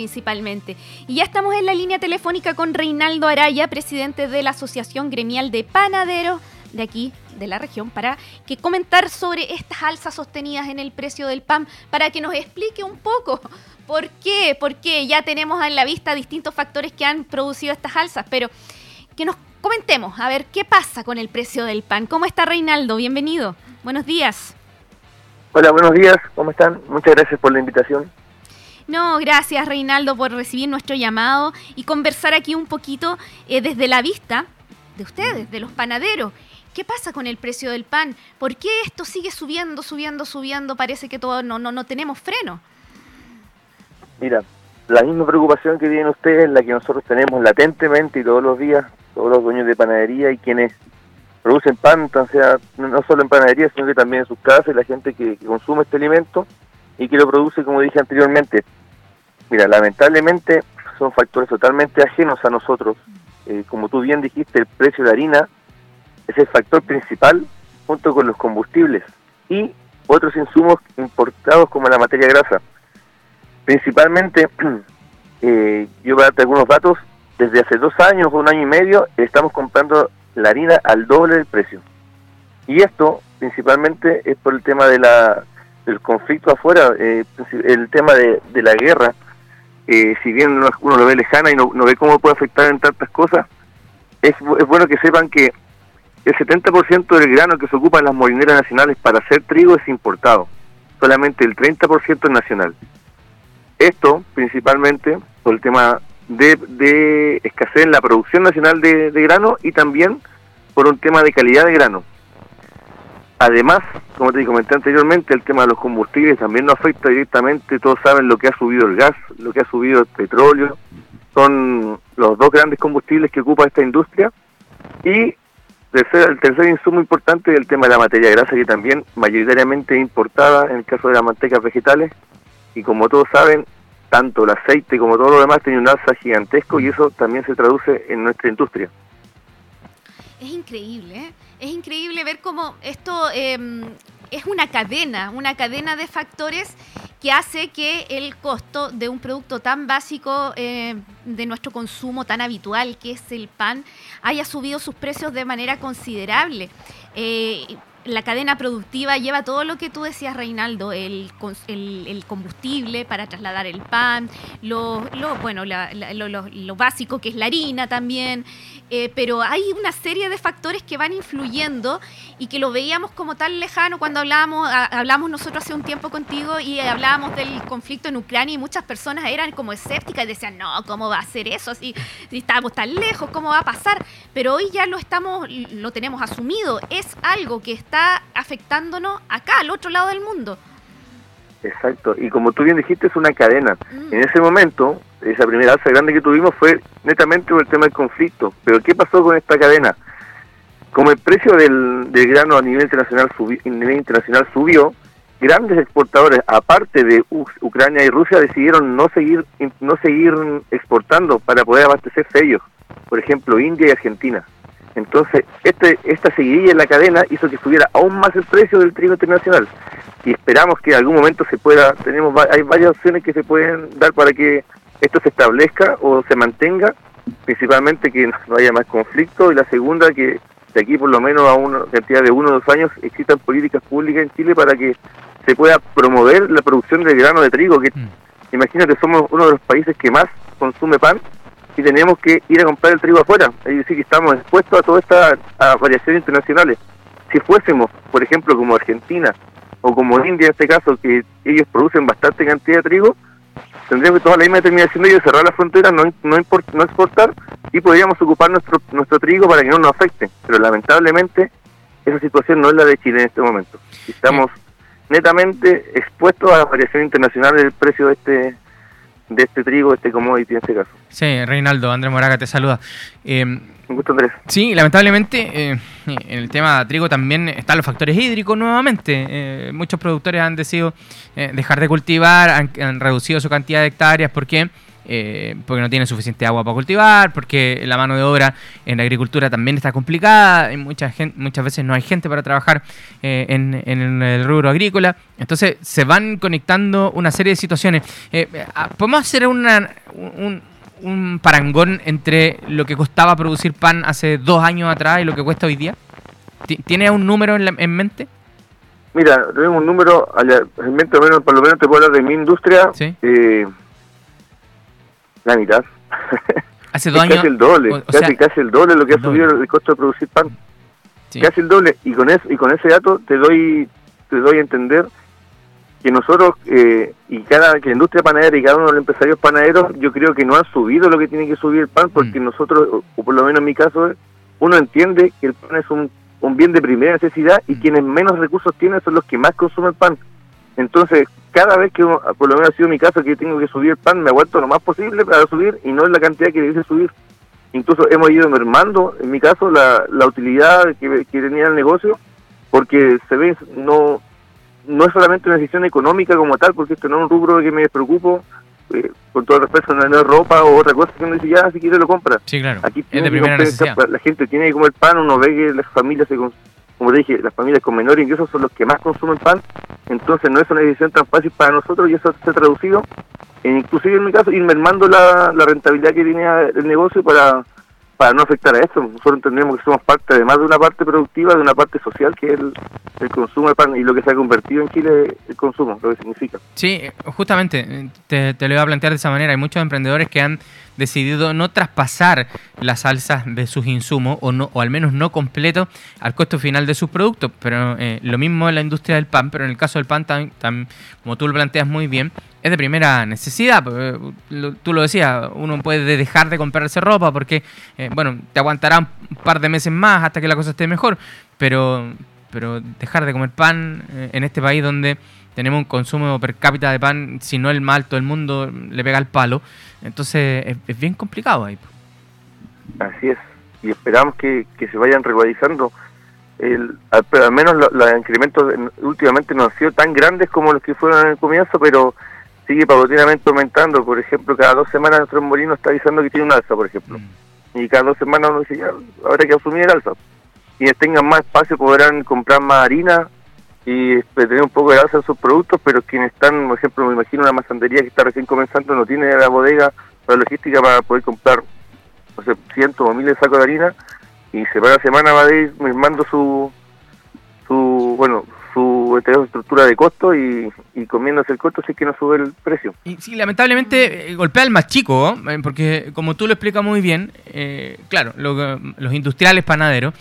principalmente. Y ya estamos en la línea telefónica con Reinaldo Araya, presidente de la Asociación Gremial de Panaderos de aquí, de la región, para que comentar sobre estas alzas sostenidas en el precio del pan, para que nos explique un poco por qué, porque ya tenemos en la vista distintos factores que han producido estas alzas, pero que nos comentemos, a ver, ¿qué pasa con el precio del pan? ¿Cómo está Reinaldo? Bienvenido. Buenos días. Hola, buenos días. ¿Cómo están? Muchas gracias por la invitación. No, gracias Reinaldo por recibir nuestro llamado y conversar aquí un poquito eh, desde la vista de ustedes, de los panaderos. ¿Qué pasa con el precio del pan? ¿Por qué esto sigue subiendo, subiendo, subiendo? Parece que todo no, no, no tenemos freno. Mira, la misma preocupación que tienen ustedes es la que nosotros tenemos latentemente y todos los días, todos los dueños de panadería y quienes producen pan, sea, no solo en panadería, sino que también en sus casas la gente que, consume este alimento y que lo produce, como dije anteriormente. Mira, lamentablemente son factores totalmente ajenos a nosotros. Eh, como tú bien dijiste, el precio de harina es el factor principal junto con los combustibles y otros insumos importados como la materia grasa. Principalmente, eh, yo voy a darte algunos datos, desde hace dos años o un año y medio estamos comprando la harina al doble del precio. Y esto principalmente es por el tema de la, del conflicto afuera, eh, el tema de, la guerra, eh, si bien uno, lo ve lejana y no, ve cómo puede afectar en tantas cosas, es, bueno que sepan que el 70% del grano que se ocupa en las molineras nacionales para hacer trigo es importado, solamente el 30% es nacional. Esto principalmente por el tema de, escasez en la producción nacional de, grano y también por un tema de calidad de grano. Además, como te comenté anteriormente, el tema de los combustibles también nos afecta directamente. Todos saben lo que ha subido el gas, lo que ha subido el petróleo. Son los dos grandes combustibles que ocupa esta industria. Y el tercer insumo importante es el tema de la materia grasa, que también mayoritariamente importada en el caso de las mantecas vegetales. Y como todos saben, tanto el aceite como todo lo demás tiene un alza gigantesco y eso también se traduce en nuestra industria. Es increíble, ¿eh? es increíble ver cómo esto em, es una cadena, una cadena de factores que hace que el costo de un producto tan básico eh, de nuestro consumo, tan habitual que es el pan, haya subido sus precios de manera considerable. Eh, la cadena productiva lleva todo lo que tú decías, Reinaldo, el, el, combustible para trasladar el pan, lo, lo bueno, lo, básico que es la harina también, eh, pero hay una serie de factores que van influyendo y que lo veíamos como tan lejano cuando hablábamos, hablamos nosotros hace un tiempo contigo y hablábamos del conflicto en Ucrania y muchas personas eran como escépticas y decían, no, ¿cómo va a ser eso? Si, si estamos tan lejos, ¿cómo va a pasar? Pero hoy ya lo estamos, lo tenemos asumido, es algo que está afectándonos acá, al otro lado del mundo. Exacto, y como tú bien dijiste, es una cadena. Mm. En ese momento, esa primera alza grande que tuvimos fue netamente por el tema del conflicto. Pero ¿qué pasó con esta cadena? Como el precio del, grano a nivel internacional, nivel internacional subió, grandes exportadores, aparte de Ucrania y Rusia, decidieron no seguir, no seguir exportando para poder abastecerse ellos. Por ejemplo, India y Argentina. Entonces, este, esta seguidilla en la cadena hizo que subiera aún más el precio del trigo internacional. Y esperamos que en algún momento se pueda, tenemos hay varias opciones que se pueden dar para que esto se establezca o se mantenga, principalmente que no haya más conflicto. Y la segunda, que de aquí por lo menos a una cantidad de uno o dos años existan políticas públicas en Chile para que se pueda promover la producción de grano de trigo, que mm. imagínate, somos uno de los países que más consume pan y tenemos que ir a comprar el trigo afuera. Es decir, que estamos expuestos a todas estas variaciones internacionales. Si fuésemos, por ejemplo, como Argentina o como India en este caso, que ellos producen bastante cantidad de trigo, tendríamos que tomar la misma determinación de ellos, cerrar la frontera, no, no, no exportar y podríamos ocupar nuestro, nuestro trigo para que no nos afecte. Pero lamentablemente esa situación no es la de Chile en este momento. Estamos netamente expuestos a la variación internacional del precio de este de este trigo, este commodity en este caso. Sí, Reinaldo, Andrés Moraga te saluda. Eh, Un gusto, Andrés. Sí, lamentablemente eh, en el tema trigo también están los factores hídricos nuevamente. Eh, muchos productores han decidido dejar de cultivar, han, reducido su cantidad de hectáreas porque eh, porque no tienen suficiente agua para cultivar, porque la mano de obra en la agricultura también está complicada, y mucha gente, muchas veces no hay gente para trabajar eh, en, en el rubro agrícola. Entonces se van conectando una serie de situaciones. Eh, ah, ¿Podemos hacer una, un, un parangón entre lo que costaba producir pan hace dos años atrás y lo que cuesta hoy día? Ti- ¿Tiene un número en, la- en mente? Mira, tenemos un número, al- en mente, al menos, por lo menos te puedo hablar de mi industria, Sí. eh, la mitad. Hace dos años. casi el doble, o- o casi, sea, casi el doble lo que ha subido el costo de producir pan. sí. casi el doble y con eso y con ese dato te doy te doy a entender que nosotros eh, y cada que la industria panadera y cada uno de los empresarios panaderos yo creo que no han subido lo que tiene que subir el pan porque Mm. nosotros o- o por lo menos en mi caso uno entiende que el pan es un, un bien de primera necesidad y Mm. quienes menos recursos tienen son los que más consumen pan entonces cada vez que por lo menos ha sido mi caso que tengo que subir el pan me aguanto lo más posible para subir y no en la cantidad que dice subir incluso hemos ido mermando, en mi caso, la, la utilidad que, que tenía el negocio, porque se ve, no, no es solamente una decisión económica como tal, porque esto no es un rubro que me preocupo, eh, con todo respeto, no es ropa o otra cosa que uno dice, ya, si quiere lo compra. Sí, claro. Aquí es de que comprar- la gente tiene que comer pan, uno ve que las familias, se como dije, las familias con menores ingresos son los que más consumen pan, entonces no es una decisión tan fácil para nosotros y eso se ha traducido, en, inclusive en mi caso, ir mermando la, la rentabilidad que tenía el negocio para, para no afectar a esto. Nosotros entendemos que somos parte, además de una parte productiva, de una parte social, que es el, el consumo de pan y lo que se ha convertido en Chile el consumo, lo que significa. Sí, justamente, eh, te, te lo iba a plantear de esa manera. Hay muchos emprendedores que han decidido no traspasar las alzas de sus insumos, o, no, o al menos no completo, al costo final de sus productos. Pero eh, lo mismo en la industria del pan, pero en el caso del pan, tan, tan- como tú lo planteas muy bien, es de primera necesidad. eh, Tú lo decías, uno puede dejar de comprarse ropa porque, eh, bueno, te aguantará un par de meses más hasta que la cosa esté mejor, pero, pero dejar de comer pan eh, en este país donde tenemos un consumo per cápita de pan, si no el más alto del mundo, le pega el palo. Entonces es, es bien complicado ahí. Así es, y esperamos que, que se vayan regularizando. El, al, al menos lo- los incrementos en- últimamente no han sido tan grandes como los que fueron en el comienzo, pero sigue paulatinamente aumentando. Por ejemplo, cada dos semanas nuestro molino está avisando que tiene un alza, por ejemplo. Y cada dos semanas uno dice, ya, habrá que asumir el alza. Quienes tengan más espacio podrán comprar más harina y este, tener un poco de alza en sus productos, pero quienes están, por ejemplo, me imagino una masandería que está recién comenzando, no tiene la bodega o la logística para poder comprar no sé, cientos o miles de sacos de harina y semana a semana va a ir mermando su, su bueno, su este, estructura de costo y, y comiéndose el costo si es que no sube el precio. Y sí, lamentablemente eh, golpea al más chico, ¿no? Eh, porque como tú lo explicas muy bien, eh, claro, los industriales panaderos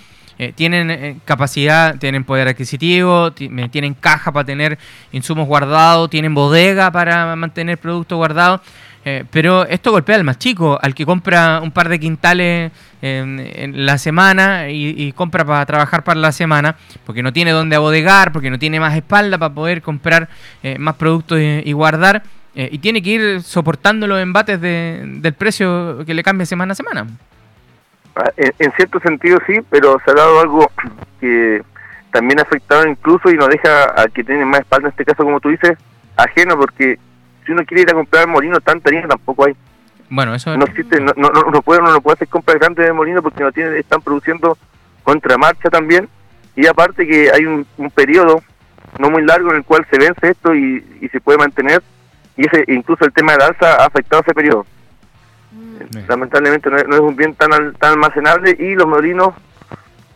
tienen capacidad, tienen poder adquisitivo, ti- tienen caja para tener insumos guardados, tienen bodega para mantener productos guardados, eh, pero esto golpea al más chico, al que compra un par de quintales en, la semana y, y compra para trabajar para la semana, porque no tiene dónde abodegar, porque no tiene más espalda para poder comprar eh, más productos y, guardar, eh, y tiene que ir soportando los embates de- del precio que le cambia semana a semana. Ah, En, cierto sentido sí, pero se ha dado algo que también ha afectado incluso y nos deja a que tienen más espalda, en este caso como tú dices, ajeno, porque si uno quiere ir a comprar molino, tanta harina tampoco hay. Bueno, eso no existe, no, no, no, no puede, uno no puede hacer compras grandes de molino porque no tiene, están produciendo contramarcha también y aparte que hay un, un periodo no muy largo en el cual se vence esto y, y se puede mantener y ese incluso el tema de la alza ha afectado ese periodo. Mm. Lamentablemente no es, no es un bien tan al- tan almacenable y los molinos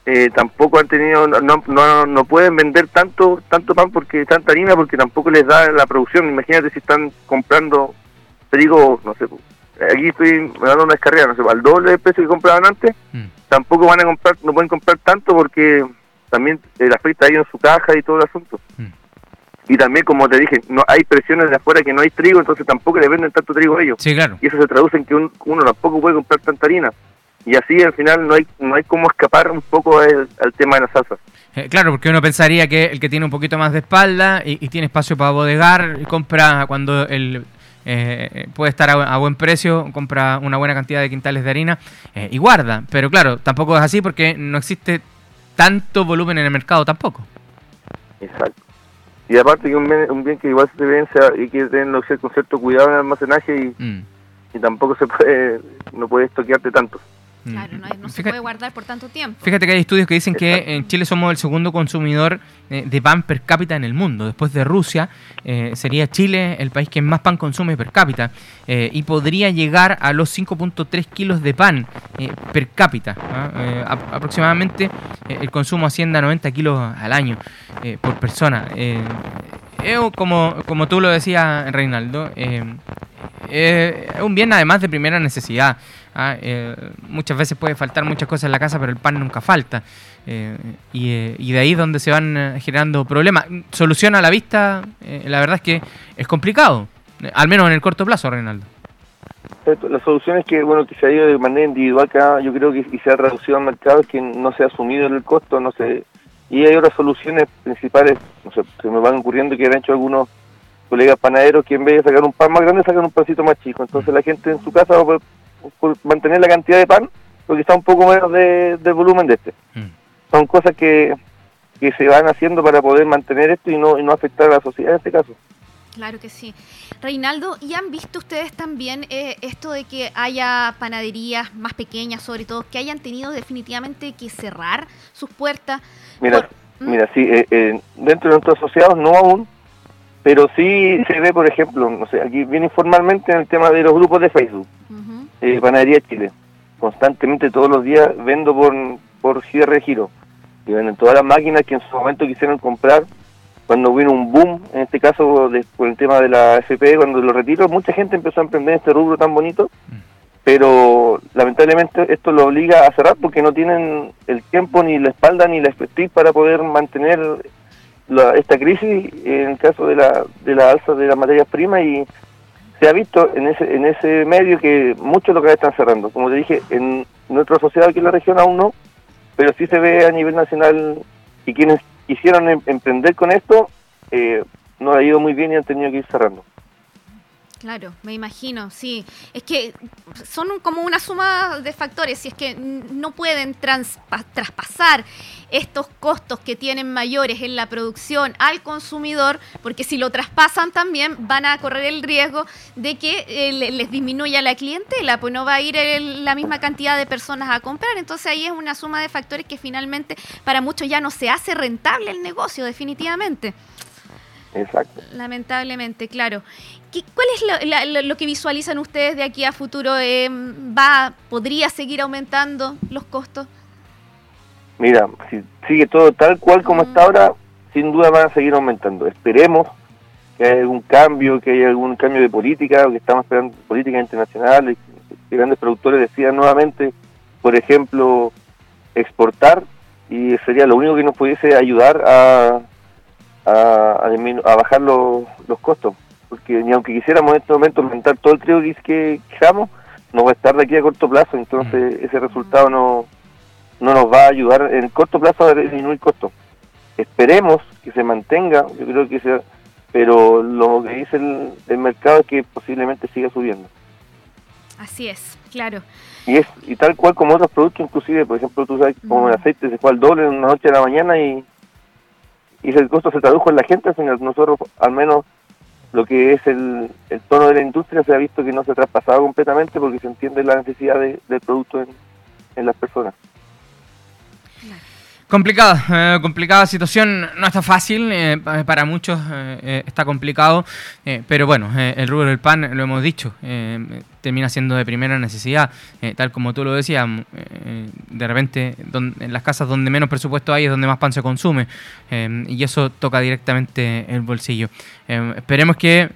eh, tampoco han tenido no, no, no, pueden vender tanto tanto pan porque tanta harina porque tampoco les da la producción. Imagínate si están comprando trigo, no sé, aquí estoy dando una descarga, no sé, al doble del precio que compraban antes, Mm. tampoco van a comprar, no pueden comprar tanto porque también eh, la afecta a ellos en su caja y todo el asunto. Mm. Y también, como te dije, no hay presiones de afuera que no hay trigo, entonces tampoco le venden tanto trigo a ellos. Sí, claro. Y eso se traduce en que un- uno tampoco puede comprar tanta harina. Y así al final no hay no hay cómo escapar un poco al, al tema de las salsas. Eh, claro, porque uno pensaría que el que tiene un poquito más de espalda y, y tiene espacio para bodegar, compra cuando el eh, puede estar a, a buen precio, compra una buena cantidad de quintales de harina eh, y guarda. Pero claro, tampoco es así porque no existe tanto volumen en el mercado tampoco. Exacto. Y aparte que un bien, un bien que igual se vence y que hacer con cierto cuidado en el almacenaje y, Mm. y tampoco se puede, no puede estoquearte tanto. Claro, no, no se puede guardar por tanto tiempo. Fíjate que hay estudios que dicen que en Chile somos el segundo consumidor eh, de pan per cápita en el mundo. Después de Rusia, eh, sería Chile el país que más pan consume per cápita. Eh, y podría llegar a los 5.3 kilos de pan per cápita. ¿ah? aproximadamente el consumo asciende a 90 kilos al año por persona. como, como tú lo decías, Reinaldo, es un bien además de primera necesidad. ¿Ah? Eh, muchas veces puede faltar muchas cosas en la casa, pero el pan nunca falta. Eh, eh, y, de ahí es donde se van generando problemas. Solución a la vista, la verdad es que es complicado, al menos en el corto plazo, Reinaldo. La solución es que, bueno, que se ha ido de manera individual, acá yo creo que se ha reducido al mercado, es que no se ha asumido el costo, no se... Y hay otras soluciones principales, no sé, se me van ocurriendo que han hecho algunos colegas panaderos que en vez de sacar un pan más grande sacan un pancito más chico. Entonces la gente en su casa va por mantener la cantidad de pan, porque está un poco menos de, volumen de este. Mm. Son cosas que, que se van haciendo para poder mantener esto y no, y no afectar a la sociedad en este caso. Claro que sí. Reinaldo, ¿y han visto ustedes también eh, esto de que haya panaderías más pequeñas, sobre todo, que hayan tenido definitivamente que cerrar sus puertas? Mira, ¿Mm? mira sí, eh, eh, dentro de nuestros asociados no aún, pero sí se ve, por ejemplo, no sé, aquí viene informalmente en el tema de los grupos de Facebook eh, Panadería Chile. Constantemente, todos los días, vendo por, por cierre giro. Y venden todas las máquinas que en su momento quisieron comprar. Cuando vino un boom, en este caso de, por el tema de la FP, cuando lo retiro, mucha gente empezó a emprender este rubro tan bonito. Pero lamentablemente esto lo obliga a cerrar porque no tienen el tiempo, ni la espalda, ni la expertise para poder mantener esta crisis en el caso de la, de la alza de las materias primas y se ha visto en ese, en ese medio que muchos locales están cerrando. Como te dije, en nuestra sociedad aquí en la región aún no, pero sí se ve a nivel nacional y quienes quisieron em, emprender con esto eh, no ha ido muy bien y han tenido que ir cerrando. Claro, me imagino, sí. Es que son como una suma de factores, si es que no pueden traspasar estos costos que tienen mayores en la producción al consumidor, porque si lo traspasan también van a correr el riesgo de que eh, les disminuya la clientela, pues no va a ir la misma cantidad de personas a comprar. Entonces ahí es una suma de factores que finalmente para muchos ya no se hace rentable el negocio, definitivamente. Exacto. Lamentablemente, claro. ¿Cuál es lo, que visualizan ustedes de aquí a futuro? Eh, ¿Va, ¿Podría seguir aumentando los costos? Mira, si sigue todo tal cual como está mm. ahora, sin duda van a seguir aumentando. Esperemos que haya algún cambio, que haya algún cambio de política, que estamos esperando política internacional, que grandes productores decidan nuevamente, por ejemplo, exportar y sería lo único que nos pudiese ayudar a, a, a, bajar los, los costos porque ni aunque quisiéramos en este momento aumentar todo el trigo que queramos, no va a estar de aquí a corto plazo, entonces ese resultado no, no nos va a ayudar en el corto plazo a disminuir costos. Esperemos que se mantenga, yo creo que sea, pero lo que dice el, mercado es que posiblemente siga subiendo. Así es, claro. Y es y tal cual como otros productos, inclusive, por ejemplo, tú sabes, como el aceite se fue al doble en una noche de la mañana y, y el costo se tradujo en la gente, nosotros al menos lo que es el, tono de la industria se ha visto que no se ha traspasado completamente porque se entiende la necesidad del producto en, en las personas. Complicada, eh, complicada situación, no está fácil, eh, para muchos eh, está complicado, pero bueno, el rubro del pan, lo hemos dicho, termina siendo de primera necesidad, tal como tú lo decías, de repente en las casas donde menos presupuesto hay es donde más pan se consume, y eso toca directamente el bolsillo. esperemos que,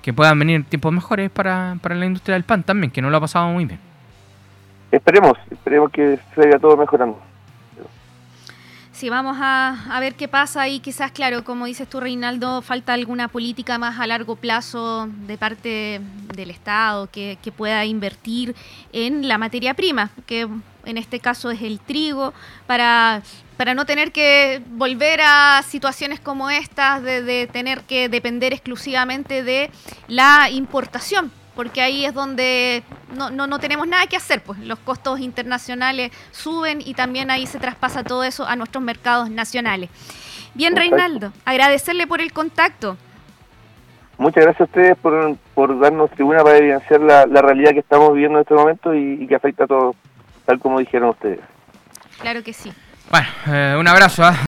que, puedan venir tiempos mejores para, para la industria del pan también, que no lo ha pasado muy bien. Esperemos, esperemos que se vaya todo mejorando. Sí, vamos a, ver qué pasa y quizás, claro, como dices tú, Reinaldo, falta alguna política más a largo plazo de parte del Estado que, pueda invertir en la materia prima, que en este caso es el trigo, para, para no tener que volver a situaciones como estas de, de tener que depender exclusivamente de la importación porque ahí es donde no, no, tenemos nada que hacer, pues los costos internacionales suben y también ahí se traspasa todo eso a nuestros mercados nacionales. Bien, Reinaldo, agradecerle por el contacto. Muchas gracias a ustedes por, por darnos tribuna para evidenciar la, la realidad que estamos viviendo en este momento y, y que afecta a todos, tal como dijeron ustedes. Claro que sí. Bueno, eh, un abrazo. ¿ah?